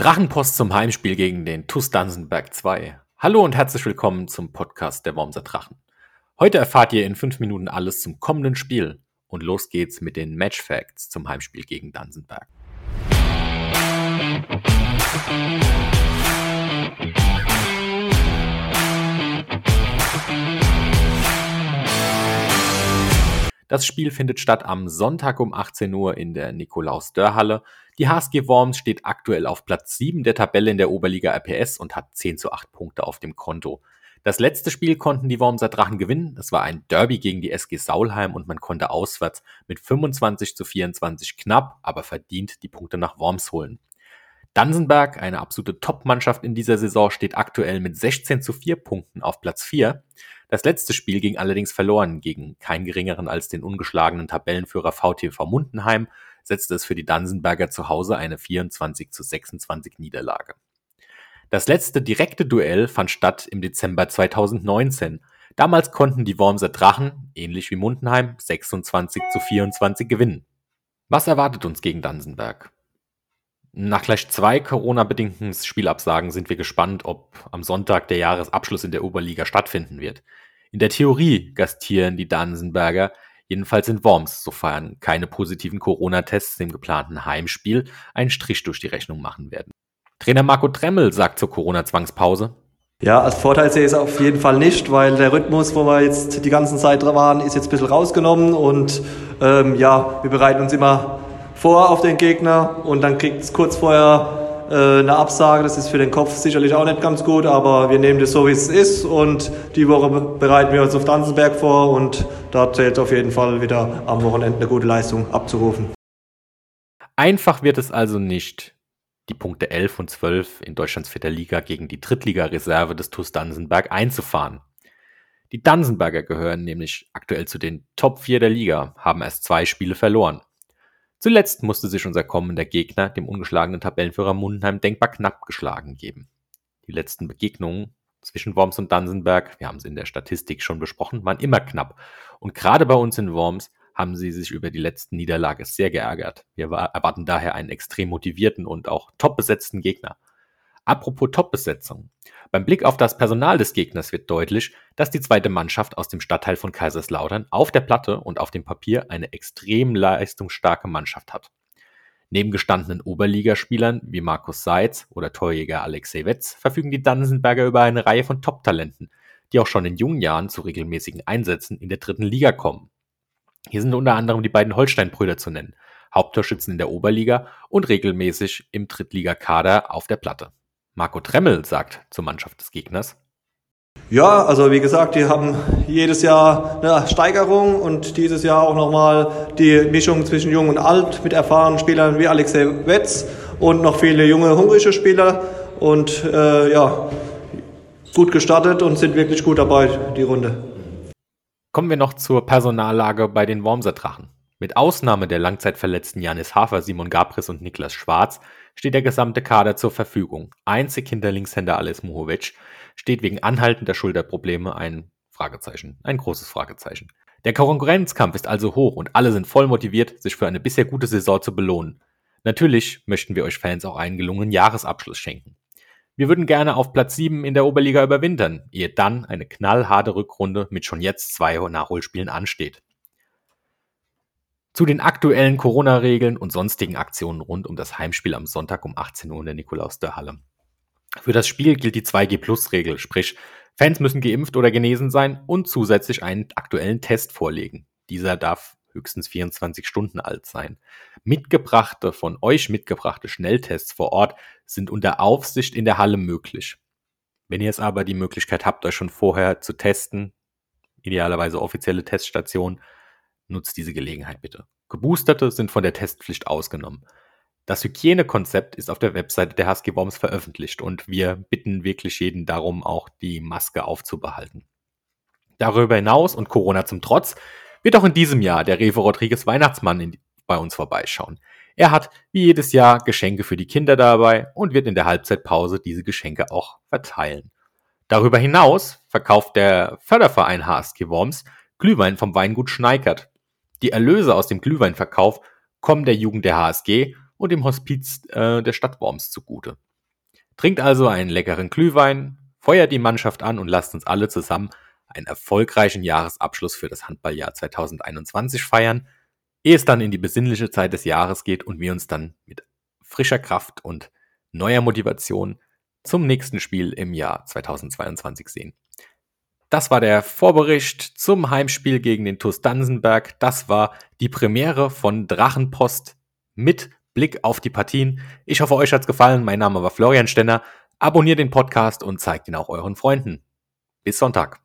Drachenpost zum Heimspiel gegen den TuS Dansenberg 2. Hallo und herzlich willkommen zum Podcast der Wormser Drachen. Heute erfahrt ihr in fünf Minuten alles zum kommenden Spiel und los geht's mit den Match Facts zum Heimspiel gegen Dansenberg. Das Spiel findet statt am Sonntag um 18 Uhr in der Nikolaus-Dörr-Halle. Die HSG Worms steht aktuell auf Platz 7 der Tabelle in der Oberliga RPS und hat 10 zu 8 Punkte auf dem Konto. Das letzte Spiel konnten die Wormser Drachen gewinnen. Das war ein Derby gegen die SG Saulheim und man konnte auswärts mit 25 zu 24 knapp, aber verdient die Punkte nach Worms holen. Dansenberg, eine absolute Top-Mannschaft in dieser Saison, steht aktuell mit 16 zu 4 Punkten auf Platz 4. Das letzte Spiel ging allerdings verloren gegen keinen geringeren als den ungeschlagenen Tabellenführer VTV Mundenheim, setzte es für die Dansenberger zu Hause eine 24 zu 26 Niederlage. Das letzte direkte Duell fand statt im Dezember 2019. Damals konnten die Wormser Drachen, ähnlich wie Mundenheim, 26 zu 24 gewinnen. Was erwartet uns gegen Dansenberg? Nach gleich zwei Corona-bedingten Spielabsagen sind wir gespannt, ob am Sonntag der Jahresabschluss in der Oberliga stattfinden wird. In der Theorie gastieren die Dansenberger jedenfalls in Worms, sofern keine positiven Corona-Tests dem geplanten Heimspiel einen Strich durch die Rechnung machen werden. Trainer Marco Tremmel sagt zur Corona-Zwangspause. Ja, als Vorteil sehe ich es auf jeden Fall nicht, weil der Rhythmus, wo wir jetzt die ganze Zeit waren, ist jetzt ein bisschen rausgenommen und ähm, ja, wir bereiten uns immer vor auf den Gegner und dann kriegt es kurz vorher eine Absage. Das ist für den Kopf sicherlich auch nicht ganz gut, aber wir nehmen das so, wie es ist und die Woche bereiten wir uns auf Danzenberg vor und dort zählt auf jeden Fall wieder am Wochenende eine gute Leistung abzurufen. Einfach wird es also nicht, die Punkte 11 und 12 in Deutschlands vierter Liga gegen die Drittligareserve des TuS Dansenberg einzufahren. Die Dansenberger gehören nämlich aktuell zu den Top 4 der Liga, haben erst zwei Spiele verloren. Zuletzt musste sich unser kommender Gegner dem ungeschlagenen Tabellenführer Mundenheim denkbar knapp geschlagen geben. Die letzten Begegnungen zwischen Worms und Dansenberg, wir haben es in der Statistik schon besprochen, waren immer knapp. Und gerade bei uns in Worms haben sie sich über die letzten Niederlage sehr geärgert. Wir erwarten daher einen extrem motivierten und auch top besetzten Gegner. Apropos Top-Besetzung. Beim Blick auf das Personal des Gegners wird deutlich, dass die zweite Mannschaft aus dem Stadtteil von Kaiserslautern auf der Platte und auf dem Papier eine extrem leistungsstarke Mannschaft hat. Neben gestandenen Oberligaspielern wie Markus Seitz oder Torjäger Alexei Wetz verfügen die Dansenberger über eine Reihe von Top-Talenten, die auch schon in jungen Jahren zu regelmäßigen Einsätzen in der dritten Liga kommen. Hier sind unter anderem die beiden Holstein-Brüder zu nennen, Haupttorschützen in der Oberliga und regelmäßig im Drittligakader auf der Platte. Marco Tremmel sagt zur Mannschaft des Gegners. Ja, also wie gesagt, die haben jedes Jahr eine Steigerung und dieses Jahr auch nochmal die Mischung zwischen Jung und Alt mit erfahrenen Spielern wie Alexei Wetz und noch viele junge, hungrige Spieler und äh, ja, gut gestartet und sind wirklich gut dabei, die Runde. Kommen wir noch zur Personallage bei den Wormser Drachen. Mit Ausnahme der langzeitverletzten Janis Hafer, Simon Gabris und Niklas Schwarz steht der gesamte Kader zur Verfügung. Einzig hinter Linkshänder Ales Muhovic steht wegen anhaltender Schulterprobleme ein Fragezeichen, ein großes Fragezeichen. Der Konkurrenzkampf ist also hoch und alle sind voll motiviert, sich für eine bisher gute Saison zu belohnen. Natürlich möchten wir euch Fans auch einen gelungenen Jahresabschluss schenken. Wir würden gerne auf Platz 7 in der Oberliga überwintern, ehe dann eine knallharte Rückrunde mit schon jetzt zwei Nachholspielen ansteht. Zu den aktuellen Corona-Regeln und sonstigen Aktionen rund um das Heimspiel am Sonntag um 18 Uhr in der Nikolaus der Halle. Für das Spiel gilt die 2G-Plus-Regel, sprich, Fans müssen geimpft oder genesen sein und zusätzlich einen aktuellen Test vorlegen. Dieser darf höchstens 24 Stunden alt sein. Mitgebrachte, von euch mitgebrachte Schnelltests vor Ort sind unter Aufsicht in der Halle möglich. Wenn ihr jetzt aber die Möglichkeit habt, euch schon vorher zu testen, idealerweise offizielle Teststationen, Nutzt diese Gelegenheit bitte. Geboosterte sind von der Testpflicht ausgenommen. Das Hygienekonzept ist auf der Webseite der HSG Worms veröffentlicht und wir bitten wirklich jeden darum, auch die Maske aufzubehalten. Darüber hinaus und Corona zum Trotz wird auch in diesem Jahr der Revo Rodriguez Weihnachtsmann in, bei uns vorbeischauen. Er hat wie jedes Jahr Geschenke für die Kinder dabei und wird in der Halbzeitpause diese Geschenke auch verteilen. Darüber hinaus verkauft der Förderverein HSG Worms Glühwein vom Weingut Schneikert die Erlöse aus dem Glühweinverkauf kommen der Jugend der HSG und dem Hospiz äh, der Stadt Worms zugute. Trinkt also einen leckeren Glühwein, feuert die Mannschaft an und lasst uns alle zusammen einen erfolgreichen Jahresabschluss für das Handballjahr 2021 feiern, ehe es dann in die besinnliche Zeit des Jahres geht und wir uns dann mit frischer Kraft und neuer Motivation zum nächsten Spiel im Jahr 2022 sehen. Das war der Vorbericht zum Heimspiel gegen den TuS Dansenberg. Das war die Premiere von Drachenpost mit Blick auf die Partien. Ich hoffe, euch hat's gefallen. Mein Name war Florian Stenner. Abonniert den Podcast und zeigt ihn auch euren Freunden. Bis Sonntag.